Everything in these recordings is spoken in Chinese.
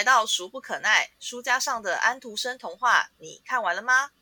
来到《俗不可耐》书架上的安徒生童话，你看完了吗？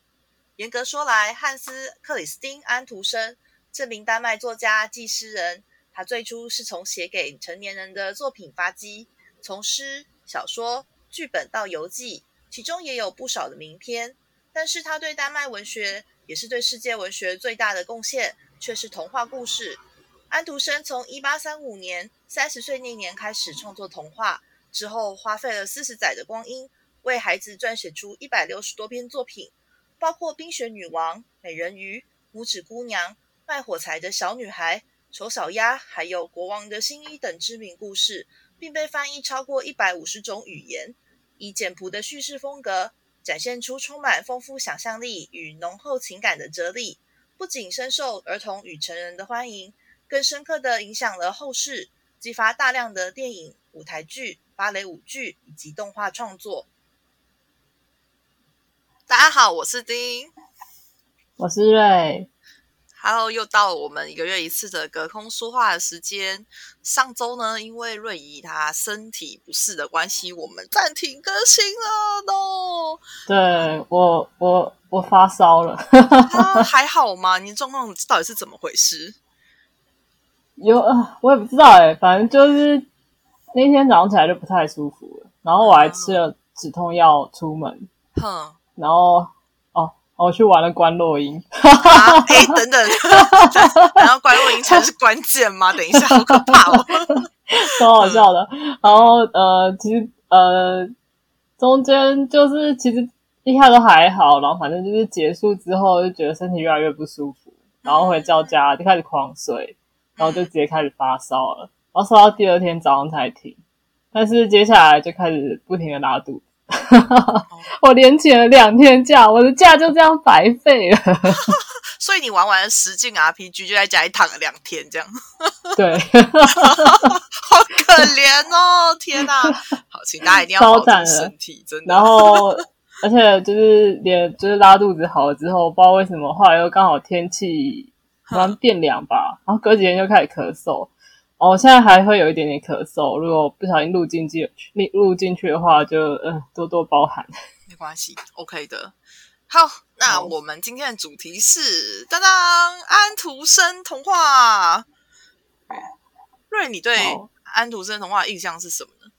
严格说来，汉斯·克里斯汀·安徒生这名丹麦作家既诗人，他最初是从写给成年人的作品发迹，从诗、小说、剧本到游记，其中也有不少的名篇。但是他对丹麦文学，也是对世界文学最大的贡献，却是童话故事。安徒生从一八三五年三十岁那年开始创作童话。之后花费了四十载的光阴，为孩子撰写出一百六十多篇作品，包括《冰雪女王》《美人鱼》《拇指姑娘》《卖火柴的小女孩》《丑小鸭》还有《国王的新衣》等知名故事，并被翻译超过一百五十种语言。以简朴的叙事风格，展现出充满丰富想象力与浓厚情感的哲理，不仅深受儿童与成人的欢迎，更深刻地影响了后世，激发大量的电影、舞台剧。芭蕾舞剧以及动画创作。大家好，我是丁，我是瑞。Hello，又到了我们一个月一次的隔空说话的时间。上周呢，因为瑞姨她身体不适的关系，我们暂停更新了喏。对我，我我发烧了。还好吗？你状况到底是怎么回事？有啊，我也不知道哎，反正就是。那天早上起来就不太舒服了，然后我还吃了止痛药出门，哼，然后哦，我去玩了关洛音，哎，等等，然后关洛音才是关键吗？等一下，好可怕哦，超好笑的。然后呃，其实呃，中间就是其实一开始都还好，然后反正就是结束之后就觉得身体越来越不舒服，然后回到家就开始狂睡，然后就直接开始发烧了。然后烧到第二天早上才停，但是接下来就开始不停的拉肚子。我连请了两天假，我的假就这样白费了。所以你玩完实境 RPG 就在家里躺了两天，这样。对，好可怜哦！天哪，好，请大家一定要保重身体，真的。然后，而且就是连就是拉肚子好了之后，不知道为什么后来又刚好天气突然变凉吧，然后隔几天就开始咳嗽。哦，现在还会有一点点咳嗽，如果不小心录进去，录录进去的话，就嗯多多包涵。没关系，OK 的。好，那我们今天的主题是当当安徒生童话。瑞，你对安徒生童话印象是什么呢？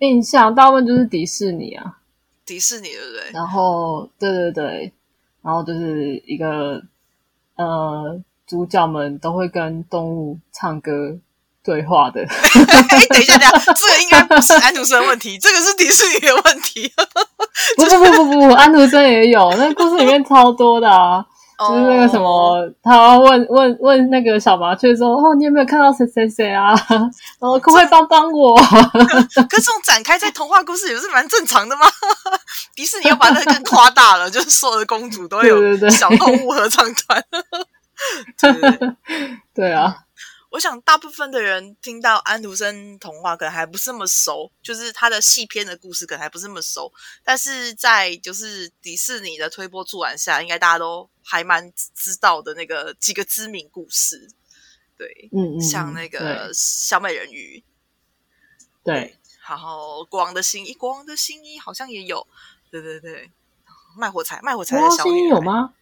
印象大部分就是迪士尼啊，迪士尼对不对？然后，对对对，然后就是一个呃。主角们都会跟动物唱歌对话的。哎，等一下，等一下，这个应该不是安徒生的问题，这个是迪士尼的问题。不不不不不，安徒生也有，那故事里面超多的啊。就是那个什么，他问问问那个小麻雀说：“哦，你有没有看到谁谁谁啊？然后，可不可以帮帮我？”可这种展开在童话故事也是蛮正常的吗？迪士尼要把那个更夸大了，就是所有的公主都有小动物合唱团。对啊，我想大部分的人听到安徒生童话可能还不是那么熟，就是他的细篇的故事可能还不是那么熟。但是在就是迪士尼的推波助澜下，应该大家都还蛮知道的那个几个知名故事。对，嗯嗯，像那个小美人鱼，对，然后国王的新衣，国王的新衣好像也有，对对对，卖火柴，卖火柴的小女孩有吗？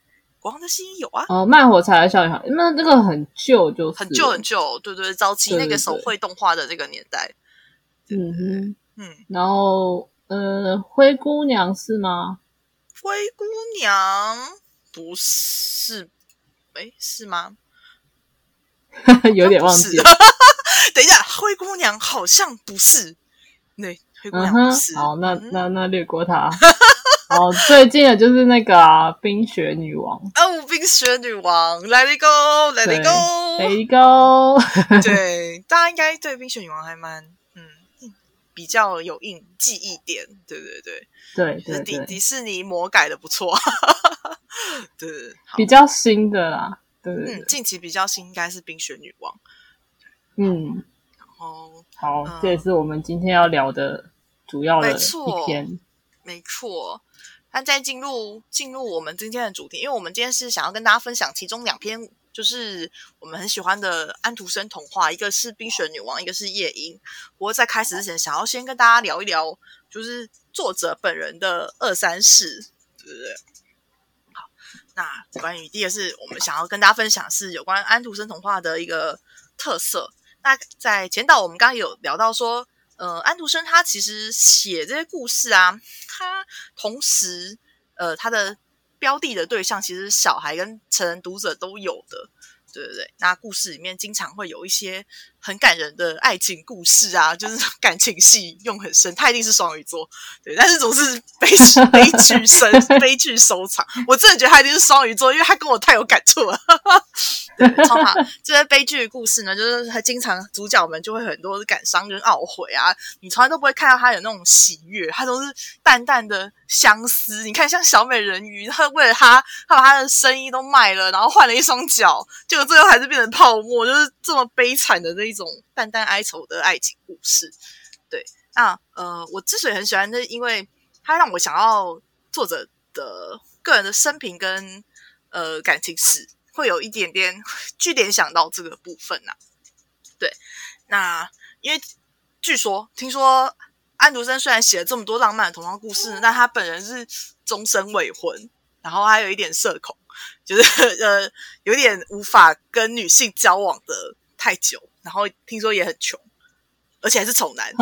国王的新衣有啊，哦，卖火柴的小女孩，那这个很旧，就很旧很旧，对对，早期那个手绘动画的这个年代，嗯哼，嗯，然后呃，灰姑娘是吗？灰姑娘不是，哎，是吗？有点忘记了，等一下，灰姑娘好像不是，对，灰姑娘不是，好，那那那略过它。哦，最近的就是那个啊，冰雪女王哦，冰雪女王，Let it go，Let it go，Let it go。对，大家应该对冰雪女王还蛮嗯比较有印记忆点，对对对对，就是迪迪士尼魔改的不错，对，比较新的啦，对，嗯，近期比较新应该是冰雪女王，嗯，然后好，这也是我们今天要聊的主要的一篇，没错。那在进入进入我们今天的主题，因为我们今天是想要跟大家分享其中两篇就是我们很喜欢的安徒生童话，一个是冰雪女王，一个是夜莺。不过在开始之前，想要先跟大家聊一聊，就是作者本人的二三事，对不对？好，那关于第一个是我们想要跟大家分享是有关安徒生童话的一个特色。那在前导我们刚刚有聊到说，呃，安徒生他其实写这些故事啊，他同时呃他的。标的的对象其实小孩跟成人读者都有的，对对对。那故事里面经常会有一些很感人的爱情故事啊，就是 感情戏用很深。他一定是双鱼座，对，但是总是悲 悲剧深悲剧收场。我真的觉得他一定是双鱼座，因为他跟我太有感触了。对，超好。这些悲剧的故事呢，就是他经常主角们就会很多感伤跟懊悔啊，你从来都不会看到他有那种喜悦，他都是淡淡的。相思，你看像小美人鱼，他为了他，他把他的生意都卖了，然后换了一双脚，结果最后还是变成泡沫，就是这么悲惨的那一这种淡淡哀愁的爱情故事。对，那呃，我之所以很喜欢，是因为它让我想要作者的个人的生平跟呃感情史，会有一点点据点想到这个部分呐。对，那因为据说听说。安徒生虽然写了这么多浪漫的童话故事，但他本人是终身未婚，然后还有一点社恐，就是呃有点无法跟女性交往的太久，然后听说也很穷，而且还是丑男，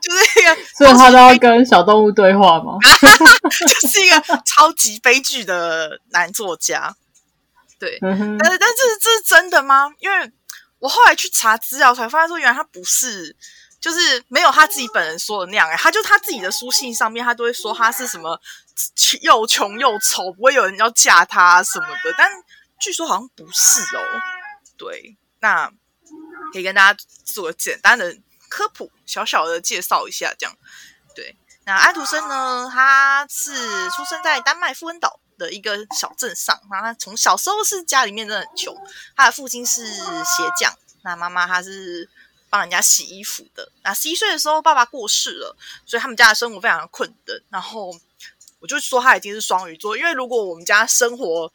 就是一个，所以他都要跟小动物对话吗？就是一个超级悲剧的男作家，对，但是但是这是真的吗？因为我后来去查资料，才发现说原来他不是。就是没有他自己本人说的那样哎，他就他自己的书信上面，他都会说他是什么又穷又丑，不会有人要嫁他什么的。但据说好像不是哦。对，那可以跟大家做个简单的科普，小小的介绍一下这样。对，那安徒生呢，他是出生在丹麦富恩岛的一个小镇上，然后他从小时候是家里面真的很穷，他的父亲是鞋匠，那妈妈她是。帮人家洗衣服的。那十一岁的时候，爸爸过世了，所以他们家的生活非常的困顿。然后我就说他已经是双鱼座，因为如果我们家生活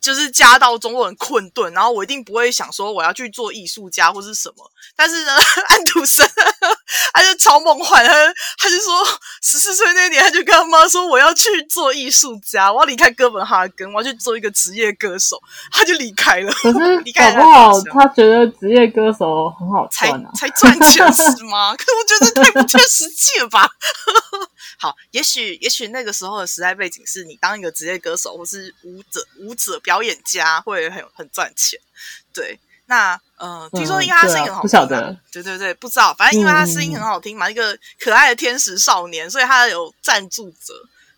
就是家道中落很困顿，然后我一定不会想说我要去做艺术家或是什么。但是呢，安徒生 他就超梦幻，他他就说十四岁那年，他就跟他妈说我要去做艺术家，我要离开哥本哈根，我要去做一个职业歌手，他就离开了。可是搞不好他觉得职业歌手很好赚啊，才赚钱是吗？可是我觉得太不切实际了吧。好，也许也许那个时候的时代背景是你当一个职业歌手或是舞者舞者表演家会很很赚钱，对。那呃，听说因为他声音很好听，对对对，不知道，反正因为他声音很好听嘛，一个可爱的天使少年，所以他有赞助者，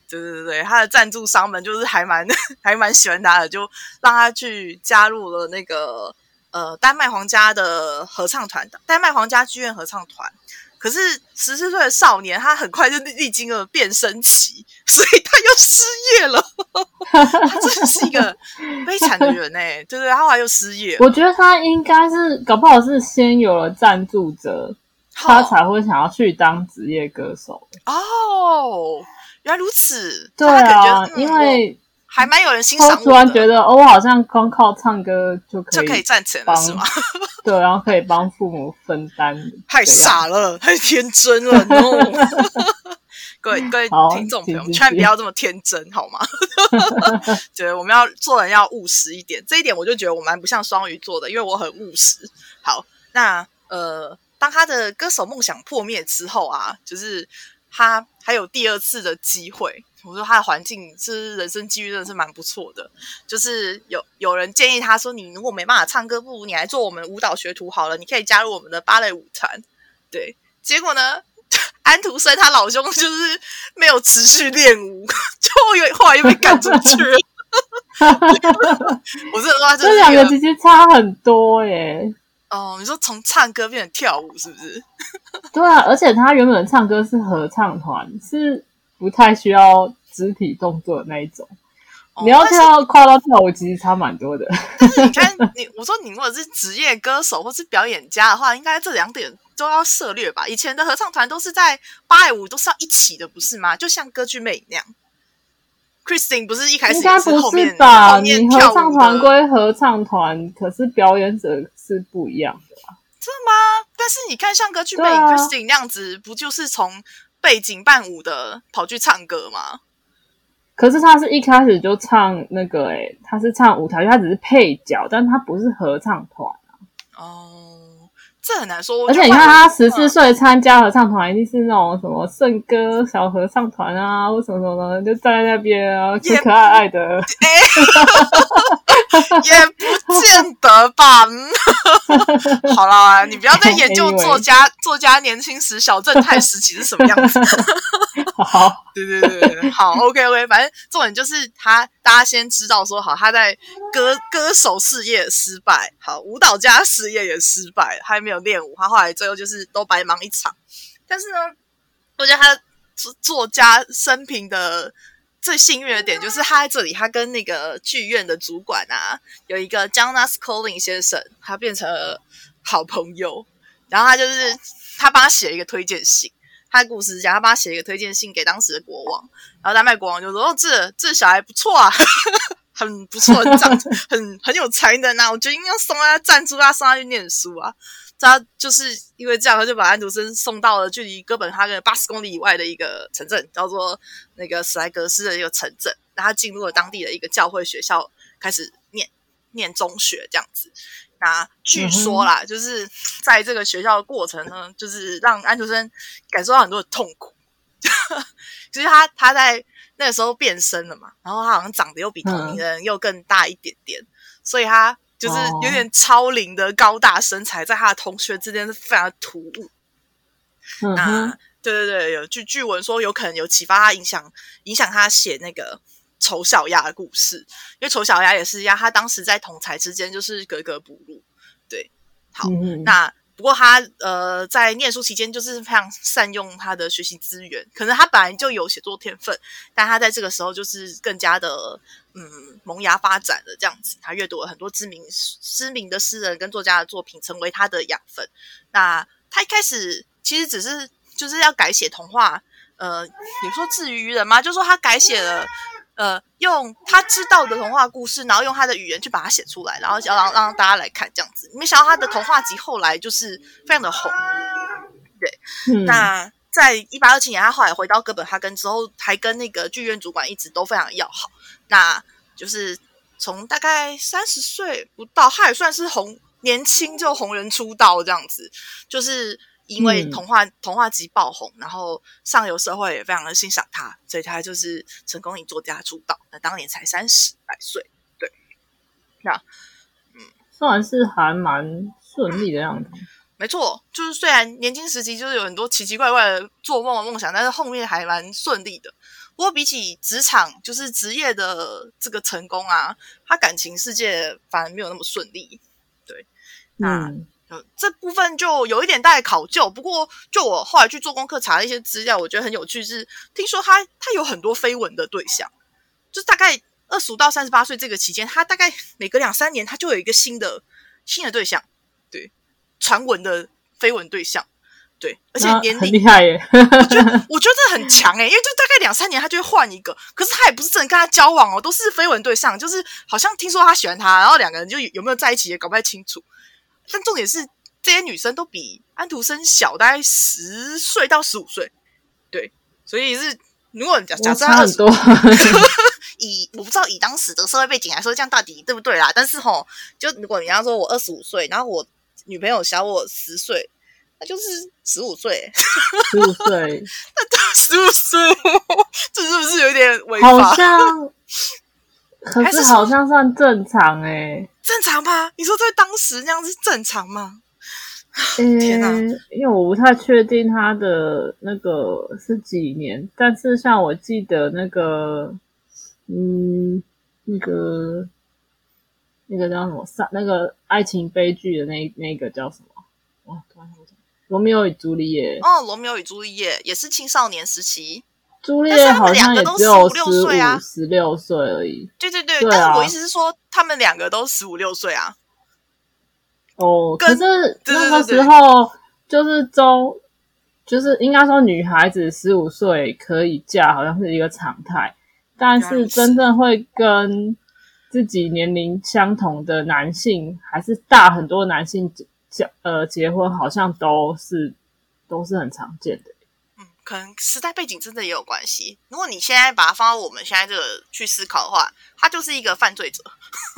对对对对，他的赞助商们就是还蛮 还蛮喜欢他的，就让他去加入了那个呃丹麦皇家的合唱团，丹麦皇家剧院合唱团。可是十四岁的少年，他很快就历经了变声期，所以他又失业了。他真的是一个悲惨的人哎，对对，他后来又失业。我觉得他应该是搞不好是先有了赞助者，他才会想要去当职业歌手。哦，原来如此。对啊，因为。还蛮有人欣赏。突然觉得，哦，我好像光靠唱歌就可以就可以赚钱了，是吗？对，然后可以帮父母分担。太傻了，太天真了，各位各位听众朋友，千万不要这么天真，好吗？觉得我们要做人要务实一点，这一点我就觉得我蛮不像双鱼座的，因为我很务实。好，那呃，当他的歌手梦想破灭之后啊，就是他还有第二次的机会。我说他的环境是人生机遇真的是蛮不错的，就是有有人建议他说，你如果没办法唱歌，不如你来做我们舞蹈学徒好了，你可以加入我们的芭蕾舞团。对，结果呢，安徒生他老兄就是没有持续练舞，就又后来又被赶出去了。我这说这两个其实差很多耶。哦，你说从唱歌变成跳舞是不是？对啊，而且他原本唱歌是合唱团，是。不太需要肢体动作的那一种，你要跳跨到跳舞，其实差蛮多的。但是你看，你我说你如果是职业歌手或是表演家的话，应该这两点都要涉略吧？以前的合唱团都是在芭蕾舞都是要一起的，不是吗？就像歌剧魅影那样。Christine 不是一开始应该不是后面？后面你合唱团归合唱团，可是表演者是不一样的啊。真的吗？但是你看像歌剧魅影啊 Christine 那样子，不就是从背景伴舞的跑去唱歌吗？可是他是一开始就唱那个、诶，他是唱舞台剧，他只是配角，但他不是合唱团。哦，这很难说。我而且你看他十四岁参加合唱团，一定是那种什么圣歌小合唱团啊，或什么什么的，就站在那边啊，可也可爱爱的。也不见得吧。嗯 好啦，你不要再研究作家作家年轻时小正太时期是什么样子。好，对对对对对，好，OK OK，反正重点就是他，大家先知道说好，他在歌歌手事业失败，好，舞蹈家事业也失败，还没有练舞，他后来最后就是都白忙一场。但是呢，我觉得他作家生平的最幸运的点就是他在这里，他跟那个剧院的主管啊，有一个 Jonas Collin 先生，他变成了好朋友，然后他就是他帮他写了一个推荐信。他的故事讲，他帮他写了一个推荐信给当时的国王，然后丹麦国王就说：“哦，这这小孩不错啊，很不错，很长，很很有才能啊，我决定要送他赞助他，送他去念书啊。”他就是因为这样，他就把安徒生送到了距离哥本哈根八十公里以外的一个城镇，叫做那个史莱格斯的一个城镇。然后他进入了当地的一个教会学校，开始念念中学这样子。那据说啦，就是在这个学校的过程呢，就是让安徒生感受到很多的痛苦。就是他他在那个时候变身了嘛，然后他好像长得又比同龄人又更大一点点，所以他就是有点超龄的高大身材，在他的同学之间是非常突兀。那嗯那，对对对，有据据闻说有可能有启发他影响影响他写那个丑小鸭的故事，因为丑小鸭也是一样，他当时在同才之间就是格格不入。对，好，嗯那不过他呃在念书期间就是非常善用他的学习资源，可能他本来就有写作天分，但他在这个时候就是更加的嗯萌芽发展了这样子。他阅读了很多知名知名的诗人跟作家的作品，成为他的养分。那他一开始其实只是就是要改写童话，呃，你说至于人吗？就说他改写了。呃，用他知道的童话故事，然后用他的语言去把它写出来，然后要让让大家来看这样子。没想到他的童话集后来就是非常的红。嗯那在一八二七年，他后来回到哥本哈根之后，还跟那个剧院主管一直都非常要好。那就是从大概三十岁不到，他也算是红年轻就红人出道这样子，就是。因为嗯童话、童话集爆红，然后上游社会也非常的欣赏他，所以他就是成功以作家出道。那当年才三十来岁，对，那嗯算是还蛮顺利的样子。没错，就是虽然年轻时期就是有很多奇奇怪怪的做梦的梦想，但是后面还蛮顺利的。不过比起职场，就是职业的这个成功啊，他感情世界反而没有那么顺利。对那这部分就有一点带考究。不过，就我后来去做功课查了一些资料，我觉得很有趣是，听说他他有很多绯闻的对象，就是大概二十五到三十八岁这个期间，他大概每隔两三年他就有一个新的新的对象，对，传闻的绯闻对象，对，而且年龄厉害耶。我觉得这很强诶、因为就大概两三年他就会换一个，可是他也不是真的跟他交往哦，都是绯闻对象，就是好像听说他喜欢他，然后两个人就有有没有在一起也搞不太清楚。但重点是这些女生都比安徒生小大概十岁到十五岁，对，所以是如果假假我设他20差很多。以我不知道以当时的社会背景来说，这样到底对不对啦？但是吼，就如果你要说我二十五岁，然后我女朋友小我十岁，那就是十五岁，十五岁，那十五岁，这是不是有点违好法？像，可是好像算正常哎、正常吗？你说在当时那样是正常吗？欸。天哪因为我不太确定他的那个是几年，但是像我记得那个，嗯，那个那个叫什么？上那个爱情悲剧的那那个叫什么？哇，突然想不起来。罗密欧与朱丽叶，哦，罗密欧与朱丽叶也是青少年时期，朱丽叶好像也只有15 16十五、十六岁而已。对对对，对但是啊我意思是说，他们两个都十五六岁啊。哦，可是那个时候就是周，就是应该说女孩子十五岁可以嫁，好像是一个常态。但是真正会跟自己年龄相同的男性，还是大很多男性结呃结婚，好像都是都是很常见的。嗯，可能时代背景真的也有关系。如果你现在把它放到我们现在这个去思考的话，他就是一个犯罪者。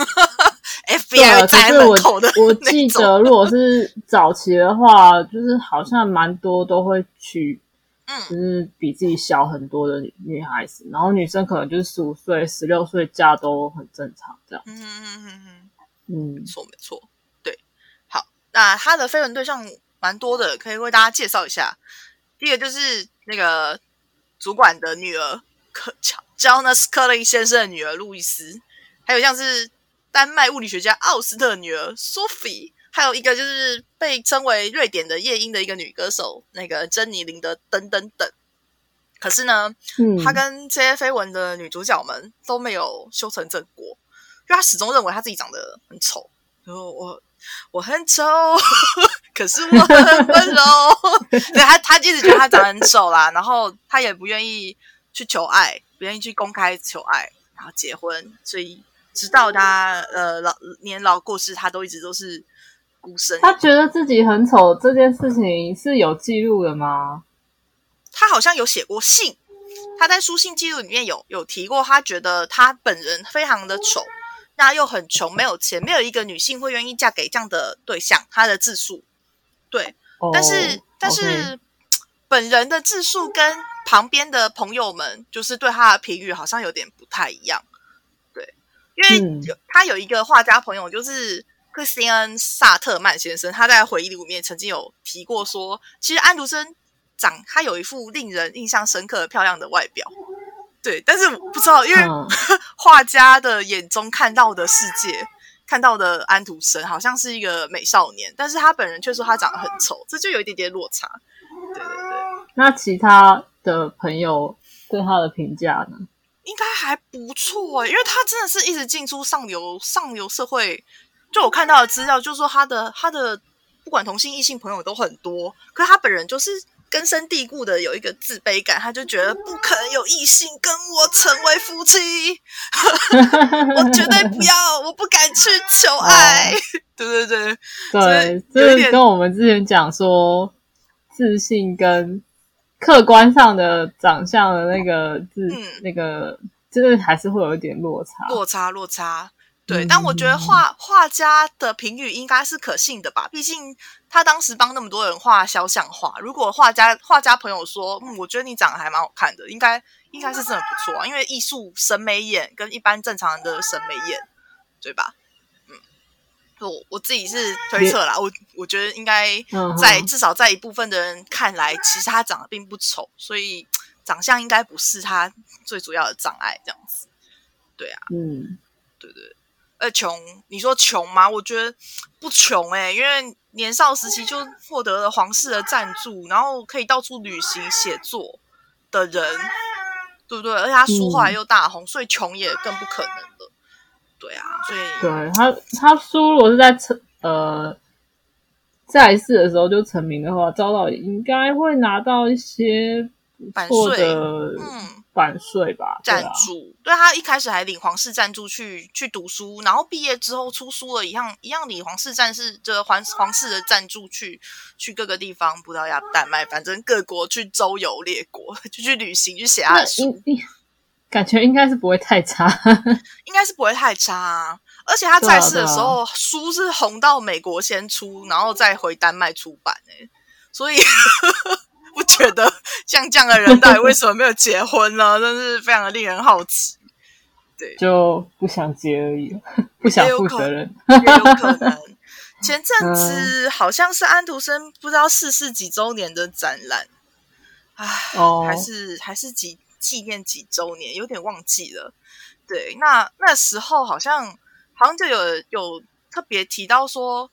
FBI 在门口的，我记得如果是早期的话，就是好像蛮多都会娶。嗯，就是比自己小很多的女孩子，然后女生可能就是十五岁、十六岁嫁都很正常，这样。嗯嗯嗯嗯嗯，没错没错，对。好，那他的绯闻对象蛮多的，可以为大家介绍一下。第一个就是那个主管的女儿，克乔 Jonas Curly 先生的女儿路易斯，还有像是丹麦物理学家奥斯特的女儿 Sophie。还有一个就是被称为瑞典的夜莺的一个女歌手，那个珍妮林德等等等。可是呢，嗯，她跟这些绯闻的女主角们都没有修成正果，因为她始终认为她自己长得很丑。然后我我很丑，可是我很温柔。对他，他一直觉得他长得很丑啦，然后他也不愿意去求爱，不愿意去公开求爱，然后结婚。所以直到他呃老年老过世，他都一直都是孤身。他觉得自己很丑这件事情是有记录的吗？他好像有写过信，他在书信记录里面有有提过，他觉得他本人非常的丑，那又很穷，没有钱，没有一个女性会愿意嫁给这样的对象。他的自述，对，但是但是本人的自述跟旁边的朋友们就是对他的评语好像有点不太一样，对，因为有他有一个画家朋友就是。克斯汀恩·萨特曼先生，他在回忆里面曾经有提过说，其实安徒生长他有一副令人印象深刻、漂亮的外表。对，但是不知道，因为 画家的眼中看到的世界，看到的安徒生好像是一个美少年，但是他本人却说他长得很丑，这就有一点点落差。对对对。那其他的朋友对他的评价呢？应该还不错，因为他真的是一直进出上流上流社会。就我看到的资料，就是说他的他的不管同性异性朋友都很多，可是他本人就是根深蒂固的有一个自卑感，他就觉得不可能有异性跟我成为夫妻，我绝对不要，我不敢去求爱。对对对对，这跟我们之前讲说自信跟客观上的长相的那个自那个，就是还是会有一点落差，落差落差。对，但我觉得画画家的评语应该是可信的吧？毕竟他当时帮那么多人画肖像画。如果画家画家朋友说，嗯，我觉得你长得还蛮好看的，应该应该是真的不错啊。因为艺术审美眼跟一般正常人的审美眼，对吧？嗯，我我自己是推测啦，我我觉得应该在至少在一部分的人看来，其实他长得并不丑，所以长相应该不是他最主要的障碍。这样子，对啊，嗯。呃，穷？你说穷吗？我觉得不穷哎，因为年少时期就获得了皇室的赞助，然后可以到处旅行写作的人，对不对？而且他书后来又大红，所以穷也更不可能了。对啊，所以对他，他书如果是在成呃在世的时候就成名的话，遭到应该会拿到一些版税，嗯。版税吧，赞助，对他一开始还领皇室赞助去去读书，然后毕业之后出书了一样一样领皇室战士这皇皇室的赞助去去各个地方，葡萄牙、丹麦，反正各国去周游列国，就去旅行去写他的书，感觉应该是不会太差，应该是不会太差，啊。而且他在世的时候书是红到美国先出，然后再回丹麦出版诶，所以。不觉得像这样的人到底为什么没有结婚呢？真是非常的令人好奇。对，就不想结而已，不想负责任，也有可能。前阵子好像是安徒生不知道逝世几周年的展览，唉，还是还是几纪念几周年，有点忘记了。对，那那时候好像好像就有有特别提到说。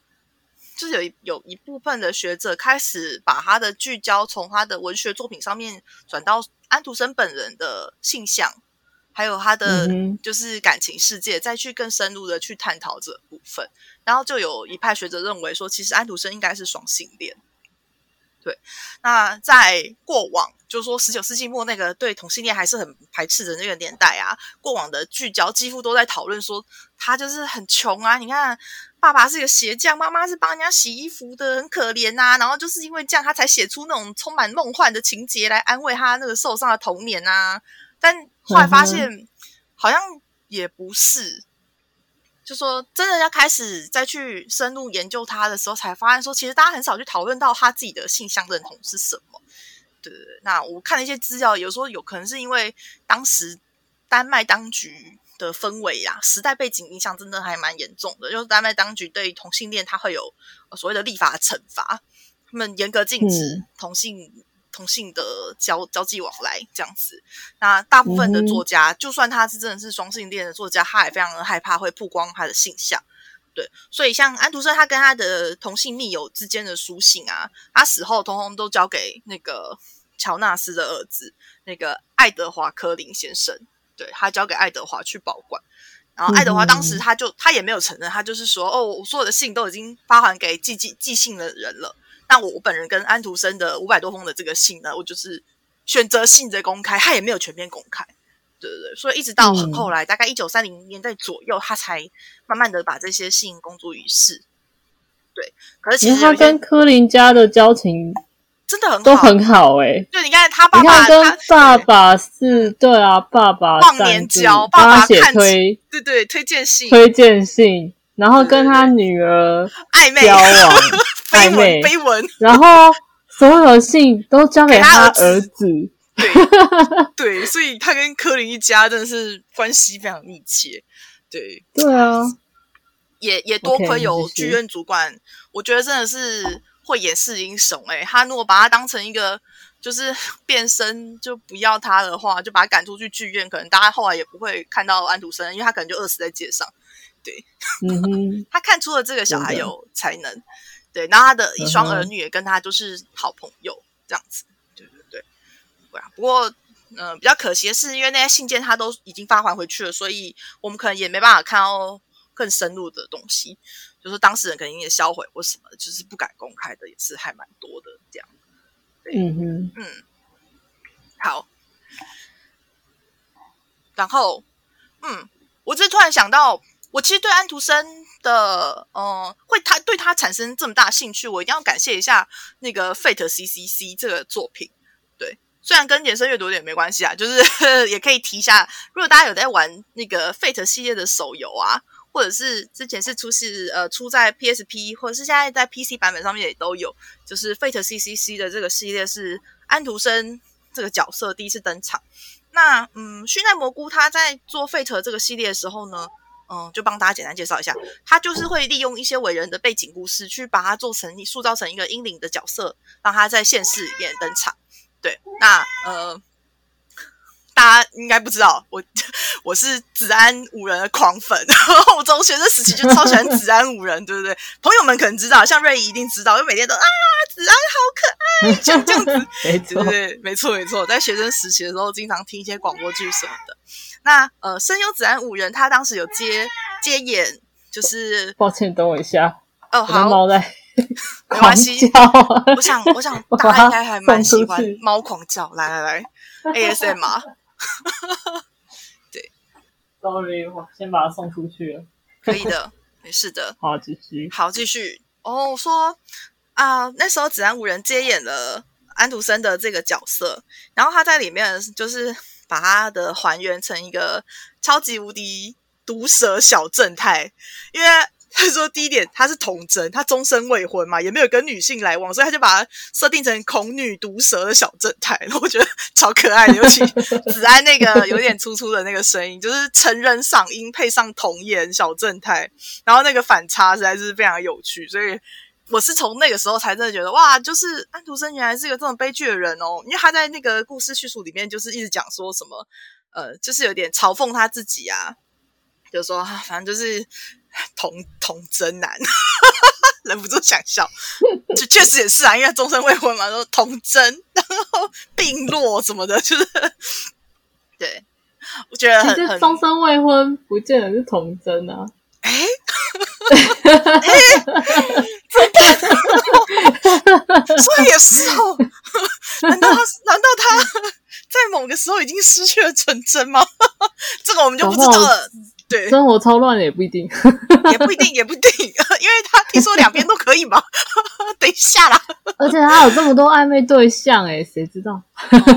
就是有一有一部分的学者开始把他的聚焦从他的文学作品上面转到安徒生本人的性向，还有他的就是感情世界，再去更深入的去探讨这部分。然后就有一派学者认为说，其实安徒生应该是双性恋。对，那在过往，就是说十九世纪末那个对同性恋还是很排斥的那个年代啊，过往的聚焦几乎都在讨论说他就是很穷啊。你看，爸爸是个鞋匠，妈妈是帮人家洗衣服的，很可怜呐。然后就是因为这样，他才写出那种充满梦幻的情节来安慰他那个受伤的童年啊。但后来发现，好像也不是。就说真的要开始再去深入研究他的时候，才发现说，其实大家很少去讨论到他自己的性向认同是什么。对，那我看了一些资料，有时候有可能是因为当时丹麦当局的氛围啊，时代背景影响真的还蛮严重的。就是丹麦当局对同性恋，他会有所谓的立法惩罚，他们严格禁止同性。同性的交交际往来这样子，那大部分的作家，就算他是真的是双性恋的作家，他也非常的害怕会曝光他的性向。对，所以像安徒生，他跟他的同性密友之间的书信啊，他死后通通都交给那个乔纳斯的儿子，那个爱德华科林先生，对他交给爱德华去保管。然后爱德华当时他就他也没有承认，他就是说，哦，我所有的信都已经发还给寄寄寄信的人了。那我我本人跟安徒生的五百多封的这个信呢，我就是选择性的公开，他也没有全面公开，对对对，所以一直到很后来，大概一九三零年代左右，他才慢慢的把这些信公诸于世。对，可是其实他跟柯林家的交情真的很都很好哎。就，你看他爸爸跟爸爸是，对啊，爸爸忘年交，爸爸写推，对对，推荐信，推荐信，然后跟他女儿暧昧。交往。绯闻，绯闻，然后所有的信都交给他儿子。对，对，所以他跟柯林一家真的是关系非常密切。对，对啊，也也多亏有剧院主管，我觉得真的是会演示英雄。哎，他如果把他当成一个就是 变身就不要他的话，就把他赶出去剧院，可能大家后来也不会看到安徒生，因为他可能就饿死在街上。对，嗯 他看出了这个小孩有才能。对，然后他的一双儿女也跟他就是好朋友这样子，对对对，对啊。不过，嗯，比较可惜的是，因为那些信件他都已经发还回去了，所以我们可能也没办法看到更深入的东西。就是当事人可能也销毁或什么，就是不敢公开的，也是还蛮多的这样。嗯哼，嗯，好。然后，嗯，我只是突然想到，我其实对安徒生。的嗯，会他对他产生这么大兴趣，我一定要感谢一下那个 Fate C C C 这个作品。对，虽然跟延伸阅读有点没关系啊，就是 也可以提一下。如果大家有在玩那个 Fate 系列的手游啊，或者是之前是出是呃出在 P S P，或者是现在在 P C 版本上面也都有，就是 Fate C C C 的这个系列是安徒生这个角色第一次登场。那嗯，须奈蘑菇他在做 Fate 这个系列的时候呢？嗯，就帮大家简单介绍一下，他就是会利用一些伟人的背景故事，去把它做成塑造成一个英灵的角色，让他在现实里面登场。对，那呃，大家应该不知道，我 我是子安五人的狂粉，我从学生时期就超喜欢子安五人，对不对？朋友们可能知道，像瑞怡一定知道，就每天都啊，子安好可爱，像这样子，没错，对，没错，没错，在学生时期的时候，经常听一些广播剧什么的。那呃，声优子安五人，他当时有接接演，就是抱歉，等我一下。哦，好，猫在没关系。我想，我想大家应该还蛮喜欢猫狂叫。来来来，ASM 啊。对，Sorry，我先把它送出去了。可以的，没事的。好，继续。好，继续。哦，说啊，那时候子安五人接演了安徒生的这个角色，然后他在里面就是。把他的还原成一个超级无敌毒舌小正太，因为他说第一点他是童真，他终身未婚嘛，也没有跟女性来往，所以他就把它设定成恐女毒舌的小正太，我觉得超可爱的。尤其 子安那个有点粗粗的那个声音，就是成人嗓音配上童颜小正太，然后那个反差实在是非常有趣，所以。我是从那个时候才真的觉得，哇，就是安徒生原来是一个这么悲剧的人哦。因为他在那个故事叙述里面，就是一直讲说什么，呃，就是有点嘲讽他自己啊，就说反正就是 童童真男，忍不住想笑。这确实也是啊，因为终身未婚嘛，说童真，然后病弱什么的，就是对，我觉得很很终身未婚，不见得是童真啊。哎，哎，所以也是哦。难道他难道他在某个时候已经失去了纯真吗？这个我们就不知道了。对，生活超乱的 也不一定，也不一定，也不一定，因为他听说两边都可以嘛。等一下啦，而且他有这么多暧昧对象，哎，谁知道？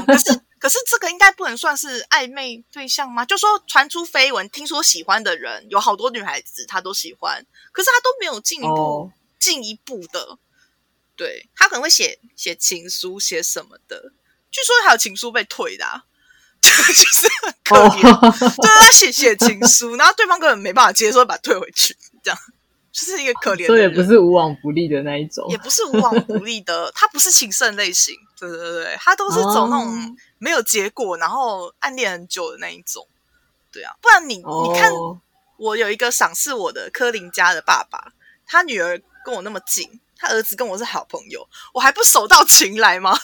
可是可是这个应该不能算是暧昧对象吗？就说传出绯闻，听说喜欢的人有好多女孩子，他都喜欢，可是他都没有进一步进一步的。对他可能会写写情书，写什么的？据说还有情书被退的。就是很可怜，就是他写写情书，然后对方根本没办法接受，把它退回去，这样就是一个可怜。所以也不是无往不利的那一种，也不是无往不利的，他不是情圣类型，对对对，他都是走那种没有结果，然后暗恋很久的那一种。对啊，不然你你看，我有一个赏识我的柯林家的爸爸，他女儿跟我那么近。他儿子跟我是好朋友，我还不手到擒来吗？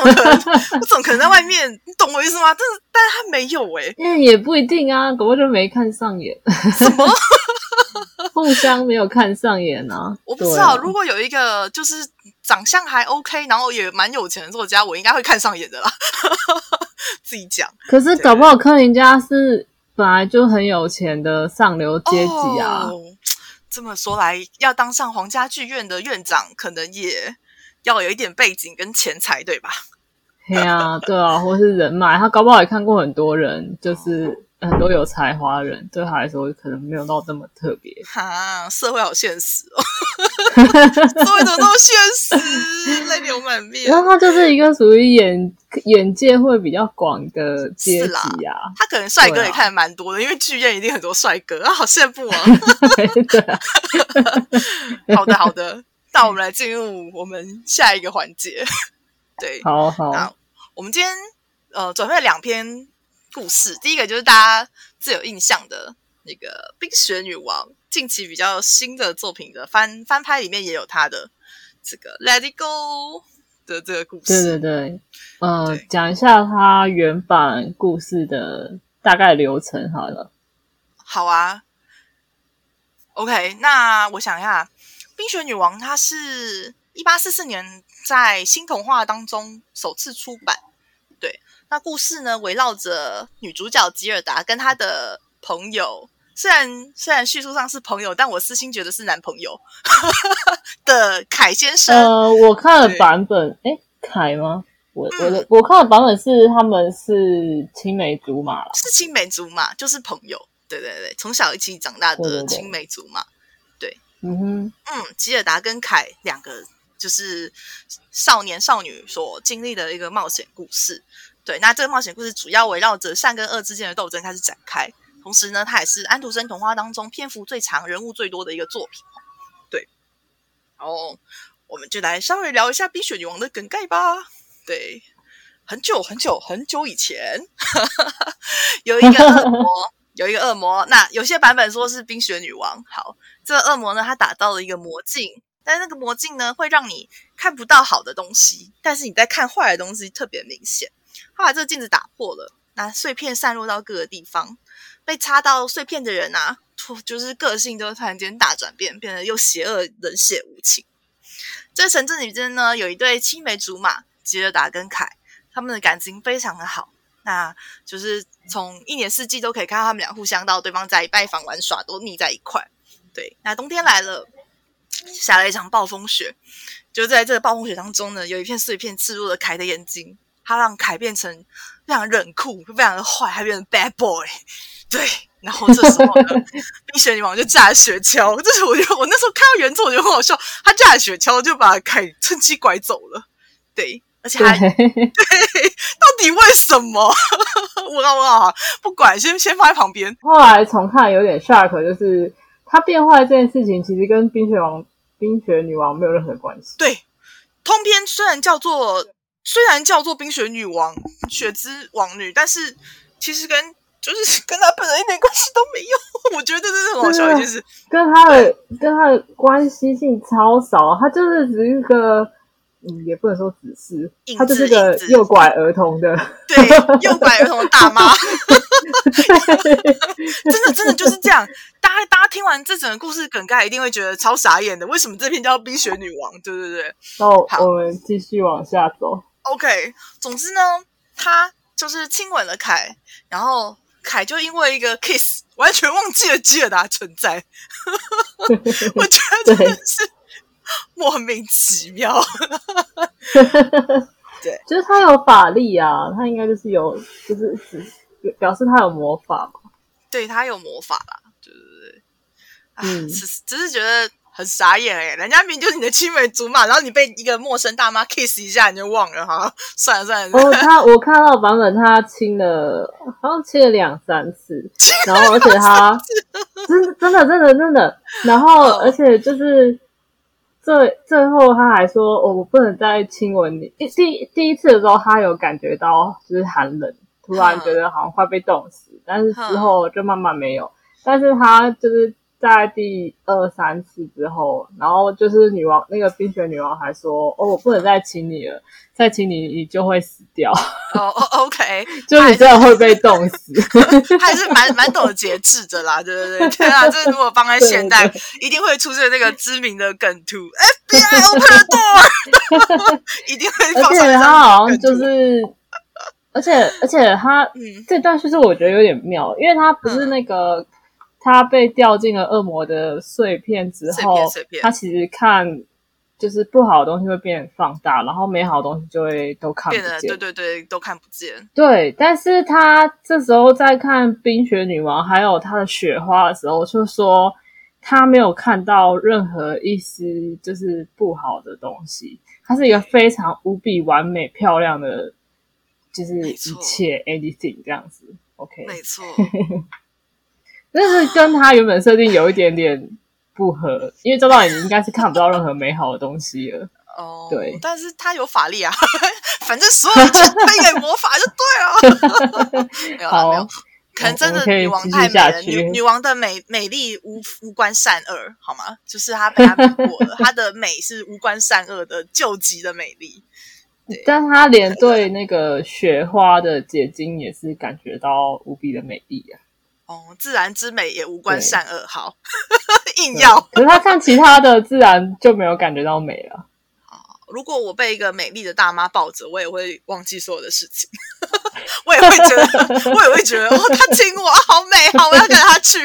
我怎么可能？我怎么可能在外面？你懂我意思吗？但是，但是他没有哎，那，也不一定啊，搞不就没看上眼？什么？互相没有看上眼啊？我不知道。如果有一个就是长相还 OK，然后也蛮有钱的作家，我应该会看上眼的啦。自己讲。可是搞不好柯林家是本来就很有钱的上流阶级啊。这么说来，要当上皇家剧院的院长，可能也要有一点背景跟钱财，对吧？对啊，对啊，或是人脉，他搞不好也看过很多人，就是。很多有才华的人对他来说可能没有到这么特别。哈，社会好现实哦，社会怎么那么现实，泪流满面。然后他就是一个属于眼眼界会比较广的阶级啊。他可能帅哥也看的蛮多的，因为剧院一定很多帅哥啊，好羡慕 啊。好的，好的，那我们来进入我们下一个环节。对，好好。那我们今天呃准备了两篇。故事第一个就是大家最有印象的那个《冰雪女王》，近期比较新的作品的翻翻拍里面也有她的这个《Let It Go》的这个故事。对对对，呃，讲一下它原版故事的大概流程好了。好啊，OK，那我想一下，《冰雪女王》它是一八四四年在新童话当中首次出版。对那故事呢，围绕着女主角吉尔达跟她的朋友，虽然虽然叙述上是朋友，但我私心觉得是男朋友 的凯先生。呃，我看的版本，哎，凯吗？我我的我看的版本是他们是青梅竹马是青梅竹马，就是朋友。对对对，从小一起长大的青梅竹马。对，嗯哼，嗯，吉尔达跟凯两个就是少年少女所经历的一个冒险故事。对，那这个冒险故事主要围绕着善跟恶之间的斗争开始展开。同时呢，它也是安徒生童话当中篇幅最长、人物最多的一个作品。对，然后我们就来稍微聊一下《冰雪女王》的梗概吧。对，很久很久很久以前，有一个恶魔，有一个恶魔。那有些版本说是冰雪女王。好，这个恶魔呢，他打造了一个魔镜，但那个魔镜呢，会让你看不到好的东西，但是你在看坏的东西特别明显。后来这个镜子打破了，那碎片散落到各个地方，被插到碎片的人啊，突就是个性都突然间大转变，变得又邪恶、冷血无情。这城镇里边呢，有一对青梅竹马吉尔达跟凯，他们的感情非常的好，那就是从一年四季都可以看到他们俩互相到对方在拜访玩耍，都腻在一块。对，那冬天来了，下了一场暴风雪，就在这个暴风雪当中呢，有一片碎片刺入了凯的眼睛。他让凯变成非常冷酷、非常的坏，还变成 bad boy。对，然后这时候呢，冰雪女王就架了雪橇。这是我觉得我那时候看到原作，我觉得很好笑。她架了雪橇就把凯趁机拐走了。对，而且还对，到底为什么？我我啊，不管，先先放在旁边。后来重看有点 shock，就是他变坏这件事情，其实跟冰雪王、冰雪女王没有任何关系。对，通篇虽然叫做。虽然叫做冰雪女王、雪之王女，但是其实跟就是 跟他本人一点关系都没有。我觉得这是很好笑一件事，跟他的跟他的关系性超少，他就是只是一个，嗯，也不能说只是，他就是个诱拐儿童的，对，诱拐儿童的大妈。真的真的就是这样，大家大家听完这整个故事梗概，一定会觉得超傻眼的。为什么这篇叫冰雪女王？对对对。那我们继续往下走。OK，总之呢，他就是亲吻了凯，然后凯就因为一个 kiss，完全忘记了吉尔达存在。我觉得真的是 莫名其妙。对，就是他有法力啊，他应该就是有，就是表示他有魔法嘛。对他有魔法啦，对对对。嗯，只只是觉得。很傻眼哎，人家明明就是你的青梅竹马，然后你被一个陌生大妈 kiss 一下，你就忘了哈。算了算了。哦，他我看到版本，他亲了，好像亲了两三次，然后而且他真真的真的真的，然后而且就是最最后他还说，我不能再亲吻你。第第第一次的时候，他有感觉到就是寒冷，突然觉得好像快被冻死，但是之后就慢慢没有。但是他就是。在第二三次之后，然后就是女王那个冰雪女王还说：“哦，我不能再亲你了，再亲你你就会死掉。”哦，OK，就你真的会被冻死。还是蛮蛮懂得节制的啦，对对对，对啊，这如果放在现代，一定会出现那个知名的梗图：“FBI open door。”一定会。而且他好像就是，而且而且他这段叙事我觉得有点妙，因为他不是那个。他被掉进了恶魔的碎片之后，他其实看就是不好的东西会变放大，然后美好的东西就会都看不见。对对对，都看不见。对，但是他这时候在看冰雪女王还有她的雪花的时候，就说他没有看到任何一丝就是不好的东西。它是一个非常无比完美漂亮的，就是一切 anything 这样子。OK，没错。但是跟他原本设定有一点点不合，因为周导演应该是看不到任何美好的东西了。哦，对，但是他有法力啊，反正所有人都给魔法就对了。没有没有，可能真的女王太美了，女女王的美美丽无无关善恶，好吗？就是她被他迷过了，她的美是无关善恶的救急的美丽。但他连对那个雪花的结晶也是感觉到无比的美丽啊。哦，自然之美也无关善恶，好，硬要。可是他看其他的自然就没有感觉到美了。哦，如果我被一个美丽的大妈抱着，我也会忘记所有的事情。我也会觉得，我也会觉得，哦，他亲我，好美，好，我要跟他去。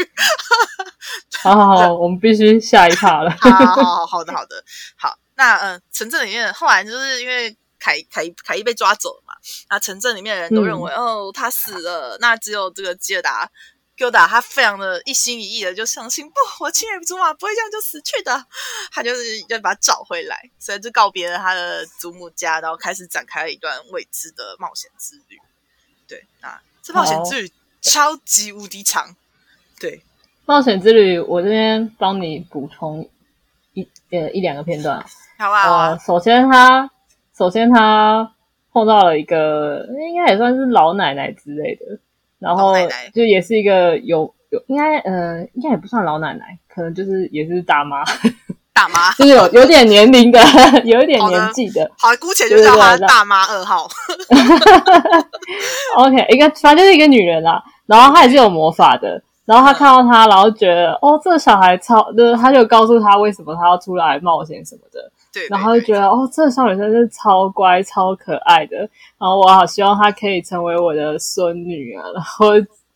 好好好，我们必须下一趴了。好好好，好的好的，好。那嗯，城镇里面后来就是因为凯凯凯伊被抓走了嘛，那城镇里面的人都认为，哦，他死了，那只有这个吉尔达。Gilda 他非常的一心一意的就相信不，我青梅竹马不会这样就死去的，他就是要把他找回来，所以就告别了他的祖母家，然后开始展开了一段未知的冒险之旅。对，啊这冒险之旅超级无敌长。对，冒险之旅我这边帮你补充一呃一两个片段，好不好？首先他首先他碰到了一个应该也算是老奶奶之类的。然后就也是一个有有应该呃应该也不算老奶奶，可能就是也是大妈，大妈。就是有有点年龄的，有一点年纪的，好，姑且就叫她大妈二号。OK，一个反正就是一个女人啦，然后她也是有魔法的，然后她看到她，然后觉得哦，这个小孩超，就是她就告诉她为什么她要出来冒险什么的。对，然后就觉得哦，这个少女真是超乖、超可爱的。然后我好希望她可以成为我的孙女啊。然后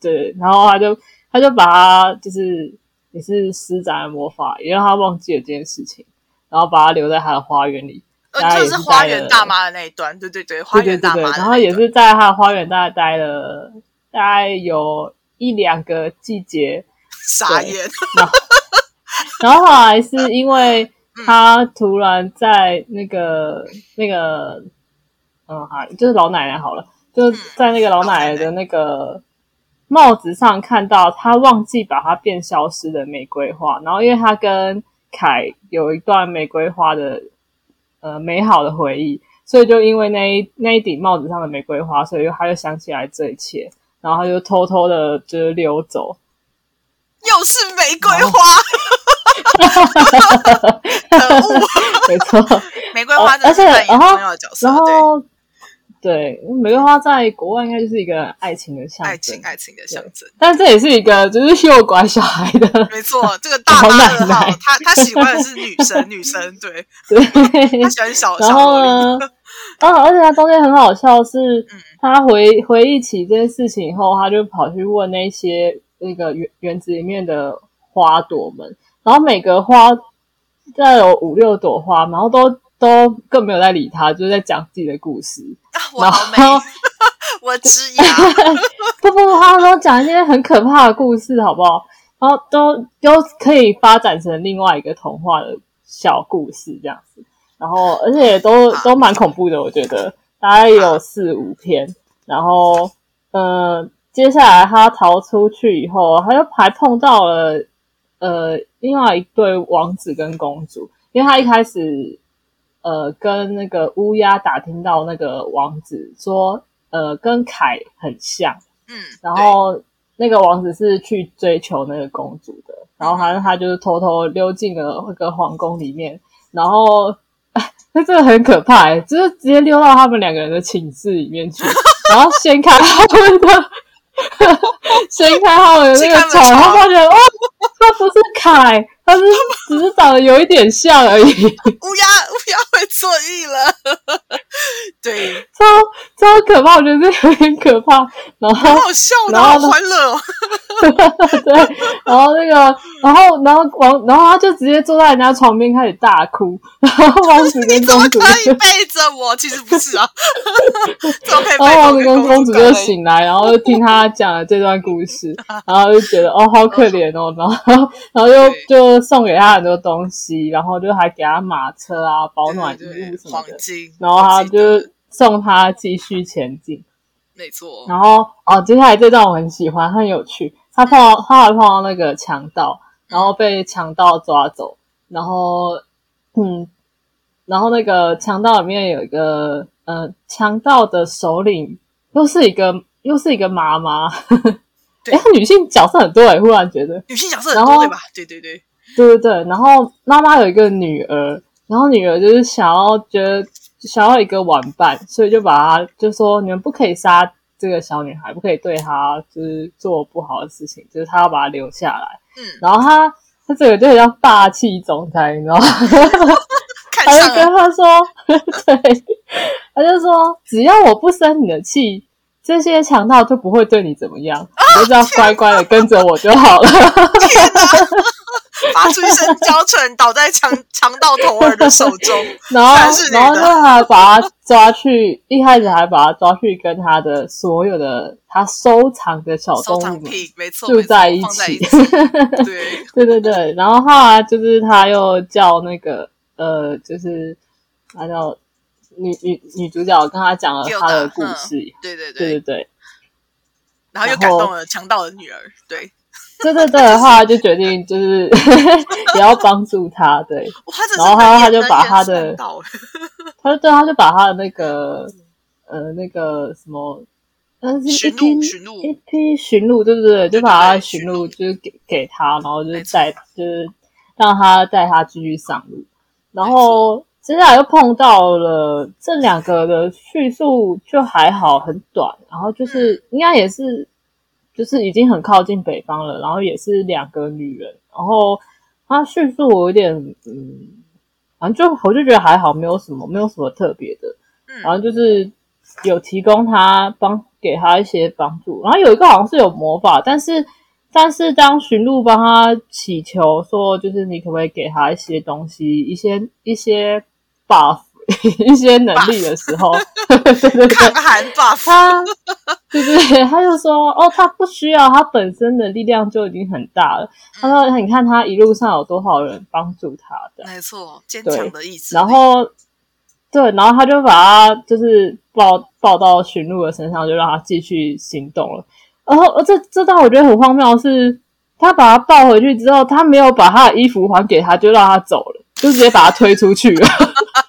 对，然后他就他就把她就是也是施展了魔法，也让她忘记了这件事情，然后把她留在她的花园里。呃，就是花园大妈的那一段，对对对，花园大妈。然后也是在她的花园大概待了大概有一两个季节，傻眼。然后后来是因为。他突然在那个那个，嗯，好，就是老奶奶好了，就在那个老奶奶的那个帽子上看到他忘记把它变消失的玫瑰花，然后因为他跟凯有一段玫瑰花的呃美好的回忆，所以就因为那一那一顶帽子上的玫瑰花，所以他就想起来这一切，然后他就偷偷的就是溜走，又是玫瑰花。可恶！没错，玫瑰花，而且然后然后对，玫瑰花在国外应该就是一个爱情的象征，爱情爱情的象征。但这也是一个就是诱拐小孩的，没错，这个大妈二号，他他喜欢的是女生，女生对。对，他喜欢小然后呢，啊，而且他中间很好笑是，他回回忆起这件事情以后，他就跑去问那些那个园园子里面的花朵们，然后每个花再有五六朵花，然后都。都更没有在理他，就是在讲自己的故事。然后我知 呀，不不不，他都讲一些很可怕的故事，好不好？然后都都可以发展成另外一个童话的小故事这样子。然后而且都都蛮恐怖的，我觉得大概有四五篇。然后呃，接下来他逃出去以后，他又还碰到了呃另外一对王子跟公主，因为他一开始。呃，跟那个乌鸦打听到那个王子说，呃，跟凯很像，嗯，然后那个王子是去追求那个公主的，然后反正他就是偷偷溜进了那个皇宫里面，然后那 这个很可怕，就是直接溜到他们两个人的寝室里面去，然后掀开他们的，掀开他们的那个虫，然后发觉哦，他不是凯。他是只是长得有一点像而已。乌鸦，乌鸦会错意了。对，超超可怕，我觉得这有点可怕。然后好笑，然后欢乐。对，然后那个，然后然后王，然后他就直接坐在人家床边开始大哭。然后王子跟公主可以背着我，其实不是啊。然后王子跟公主就醒来，然后就听他讲了这段故事，然后就觉得哦，好可怜哦，然后然后又就。送给他很多东西，然后就还给他马车啊、保暖衣物什么的，然后他就送他继续前进。没错。然后哦，接下来这段我很喜欢，很有趣。他碰到，他还碰到那个强盗，然后被强盗抓走。然后，嗯，然后那个强盗里面有一个，呃，强盗的首领又是一个，又是一个妈妈。哎，女性角色很多哎，忽然觉得女性角色很多对吧？对对对。对对对，然后妈妈有一个女儿，然后女儿就是想要觉得想要一个玩伴，所以就把她就说你们不可以杀这个小女孩，不可以对她就是做不好的事情，就是她要把她留下来。嗯，然后她她这个就很像霸气总裁，你知道吗？他就跟他说，对，他就说只要我不生你的气，这些强盗就不会对你怎么样，你只要乖乖的跟着我就好了。发出一声娇喘，倒在强强盗头儿的手中。然后，然后就还把他抓去，一开始还把他抓去跟他的所有的他收藏的小动物没错住在一起。对对对对，然后后来就是他又叫那个呃，就是他叫女女女主角跟他讲了他的故事。对对对对对，然后又感动了强盗的女儿。对。对对对的话，就决定就是 也要帮助他，对。然后他他就把他的，他就对他就把他的那个呃那个什么，嗯，驯鹿驯鹿一批驯鹿，对不对？就把他驯鹿就是给给他，然后就是带就是让他带他继续上路。然后接下来又碰到了这两个的叙述就还好，很短。然后就是应该也是。就是已经很靠近北方了，然后也是两个女人，然后她叙述我有点嗯，反正就我就觉得还好，没有什么没有什么特别的，然后就是有提供他帮给他一些帮助，然后有一个好像是有魔法，但是但是当驯鹿帮他祈求说，就是你可不可以给他一些东西，一些一些 buff。一些能力的时候，对对对，抗寒 buff，他，对对，他就说，哦，他不需要，他本身的力量就已经很大了。他说，你看他一路上有多少人帮助他的，没错，坚强的意志。然后，对，然后他就把他就是抱抱到驯鹿的身上，就让他继续行动了。然后，这这段我觉得很荒谬，是他把他抱回去之后，他没有把他的衣服还给他，就让他走了，就直接把他推出去了。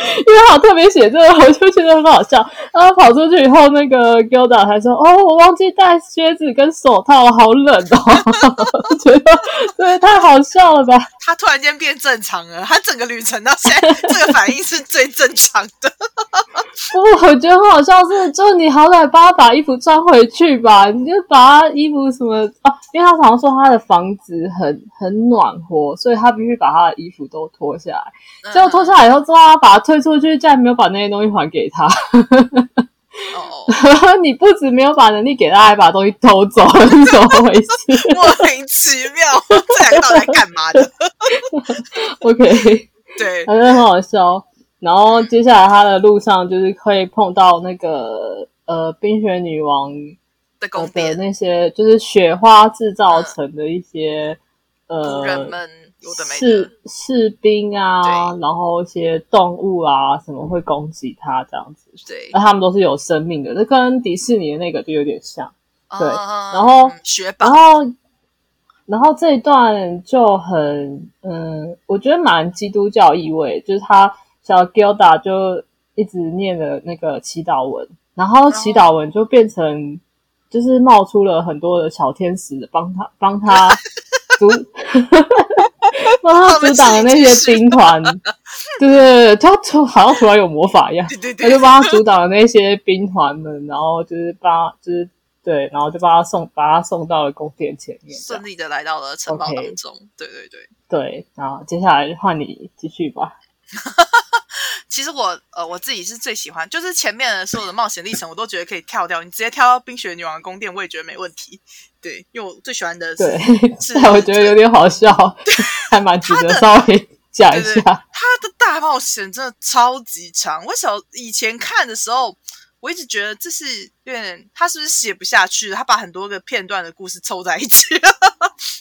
因为他特别写这个，我就觉得很好笑。然后跑出去以后，那个 Gilda 还说：“哦，我忘记带靴子跟手套了，好冷哦。”觉得对，太好笑了吧？他突然间变正常了，他整个旅程到现在 这个反应是最正常的。不，我觉得很好笑是，就你好歹帮他把衣服穿回去吧，你就把他衣服什么啊？因为他好像说他的房子很很暖和，所以他必须把他的衣服都脱下来。结果脱下来以后，之后他把他推出去，竟然没有把那些东西还给他。哦，你不止没有把能力给他，还把东西偷走，是怎么回事？莫名其妙，这两个到底在干嘛的？OK，对，反正很好笑。然后接下来他的路上就是会碰到那个呃冰雪女王的呃的宫殿，那些，就是雪花制造成的一些、古呃人们有的没的。士，士兵啊，然后一些动物啊什么会攻击他这样子。对。那，他们都是有生命的，这跟迪士尼的那个就有点像。对。嗯然后嗯雪宝，然后，然后这一段就很，嗯，我觉得蛮基督教意味，就是他小 Gilda 就一直念的那个祈祷文，然后祈祷文就变成，就是冒出了很多的小天使，帮他帮他阻，帮他阻挡的那些兵团，对对对，他突好像突然有魔法一样，他就，帮他阻挡了那些兵团们，然后就是帮，就是对，然后就把他送，把他送到了宫殿前面。顺利的来到了城堡当中。对对对，对，然后接下来换你继续吧。其实我呃我自己是最喜欢，就是前面的所有的冒险历程，我都觉得可以跳掉，你直接跳到冰雪女王的宫殿，我也觉得没问题。对，因为我最喜欢的是对，是但我觉得有点好笑，还蛮 值得稍微讲一对对，下。他的大冒险真的超级长。我小以前看的时候，我一直觉得这是有点他是不是写不下去？他把很多个片段的故事凑在一起。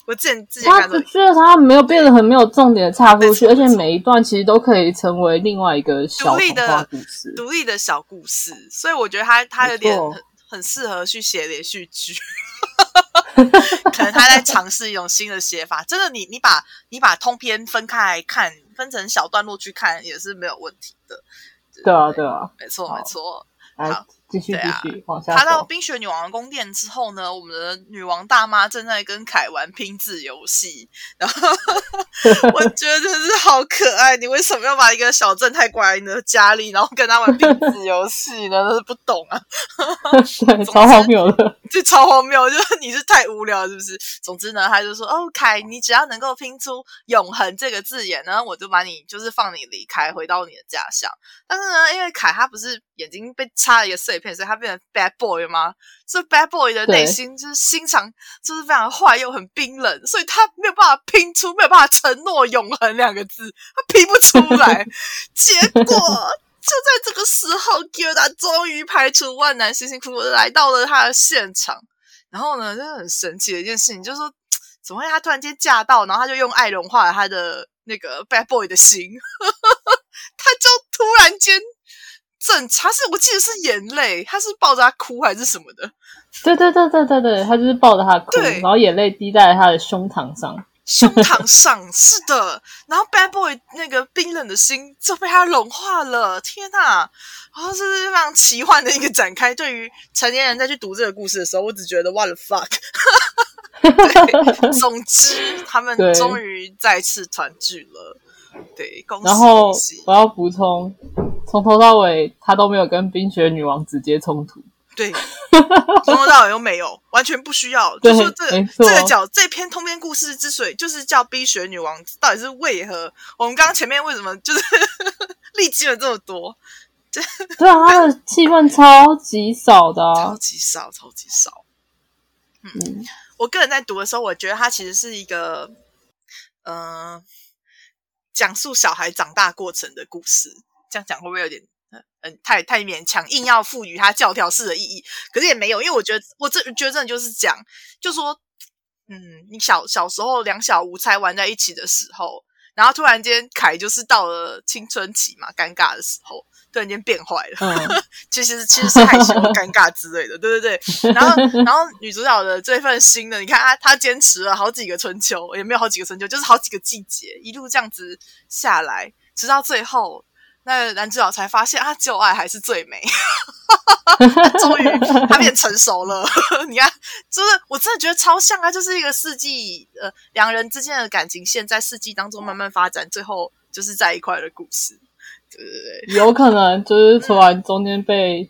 我之前之前他觉得他没有变得很没有重点的插故事，而且每一段其实都可以成为另外一个小独立的故事。独立的小故事，所以我觉得他他有点很很适合去写连续剧。可能他在尝试一种新的写法。真的你，你把你把通篇分开来看，分成小段落去看，也是没有问题的。对啊，对啊，没错，没错。好继续继续往下爬到。冰雪女王宫殿之后呢，我们的女王大妈正在跟凯玩拼字游戏，然后 我觉得真是好可爱。你为什么要把一个小正太关在你的家里，然后跟他玩拼字游戏呢？真是不懂啊，对，超荒谬的。就 超荒谬！就是你是太无聊，是不是？总之呢，他就说：“哦，凯，你只要能够拼出‘永恒’这个字眼呢，我就把你就是放你离开，回到你的家乡。”但是呢，因为凯他不是眼睛被插了一个碎片，所以他变成 bad boy 吗？这 bad boy 的内心就是心肠就是非常坏又很冰冷，所以他没有办法拼出，没有办法承诺永恒两个字，他拼不出来。结果就在这个时候 g i l d a 终于排除万难，辛辛苦苦的来到了他的现场。然后呢，真的很神奇的一件事情，就是说，怎么会他突然间驾到，然后他就用爱融化了他的那个 bad boy 的心，他就突然间正，他是我记得是眼泪，他是抱着他哭还是什么的，对对对对对对，他就是抱着他哭，对然后眼泪滴在他的胸膛上。胸膛上是的，然后 bad boy 那个冰冷的心就被他融化了，天哪！然后这是非常奇幻的一个展开。对于成年人再去读这个故事的时候，我只觉得 what the fuck。对，总之他们对终于再次团聚了。对，恭喜然后恭喜！我要补充，从头到尾他都没有跟冰雪女王直接冲突。对，从头到尾都没有，完全不需要。对就说这没错这个角这篇通篇故事之所以就是叫冰雪女王，到底是为何？我们刚刚前面为什么就是 历经了这么多？对啊，他的戏份超级少的、超啊。级少，超级少。嗯，我个人在读的时候，我觉得它其实是一个，嗯、讲述小孩长大过程的故事。这样讲会不会有点，嗯、太太勉强，硬要赋予它教条式的意义？可是也没有，因为我觉得，我这觉得真的就是讲，就说，嗯，你小小时候两小无猜玩在一起的时候，然后突然间凯就是到了青春期嘛，尴尬的时候，突然间变坏了。嗯，其实其实是害羞、尴尬之类的，对对对。然后然后女主角的这份心呢，你看她她坚持了好几个春秋，也没有好几个春秋，就是好几个季节，一路这样子下来，直到最后，那男主角才发现啊，旧爱还是最美。终于他变成熟了，你看，就是我真的觉得超像啊，就是一个世纪呃两人之间的感情线在世纪当中慢慢发展，最后就是在一块的故事。对对对，有可能就是突然中间被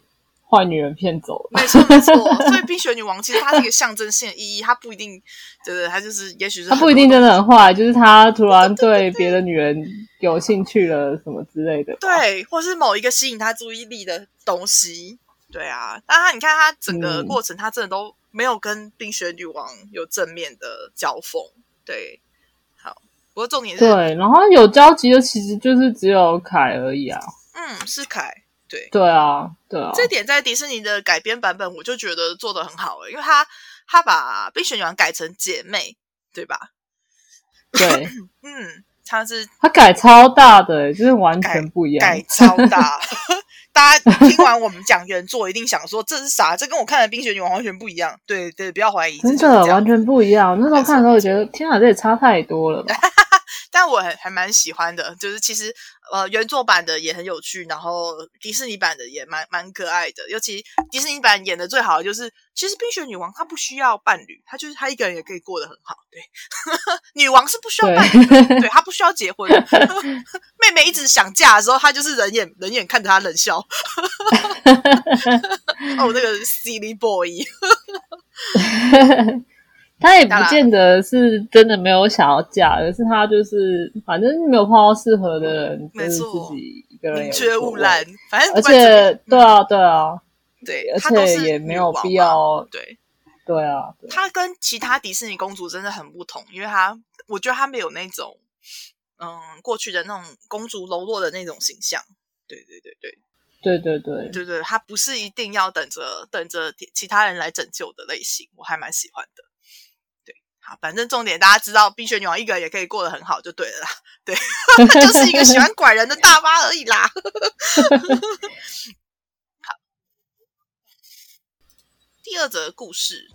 坏女人骗走了。没错没错，所以 冰雪女王其实它是一个象征性的意义，它不一定，对对，它就是也许是她不一定真的很坏，就是她突然对别的女人有兴趣了什么之类的。对，或是某一个吸引她注意力的东西。对啊，但他你看她整个过程，她真的都没有跟冰雪女王有正面的交锋。对，好，不过重点是，对，然后有交集的其实就是只有凯而已啊。嗯，是凯。对，对啊，对啊。这点在迪士尼的改编版本，我就觉得做的很好了，因为他他把冰雪女王改成姐妹，对吧？对，嗯，他是他改超大的，就是完全不一样，改超大。大家听完我们讲原作，一定想说这是啥？这跟我看的《冰雪女王》完全不一样。对对，不要怀疑，真的完全不一样。那时候看的时候，觉得天啊，这也差太多了。但我还还蛮喜欢的，就是其实呃原作版的也很有趣，然后迪士尼版的也蛮蛮可爱的。尤其迪士尼版演的最好的就是，其实冰雪女王她不需要伴侣，她就是她一个人也可以过得很好。对，女王是不需要伴侣，对她不需要结婚。妹妹一直想嫁的时候，她就是人眼人眼看着她冷笑。哦，那个 silly boy。他也不见得是真的没有想要嫁，而是他就是反正没有碰到适合的人，就是自己一个人宁缺毋滥。反正而且对啊，对啊，对，而且也没有必要。对，对啊，他跟其他迪士尼公主真的很不同，因为他我觉得他没有那种嗯过去的那种公主柔弱的那种形象。对对对对，对对对对对，他不是一定要等着等着其他人来拯救的类型，我还蛮喜欢的。反正重点，大家知道冰雪女王一个人也可以过得很好，就对了啦。对，就是一个喜欢拐人的大妈而已啦。好，第二则故事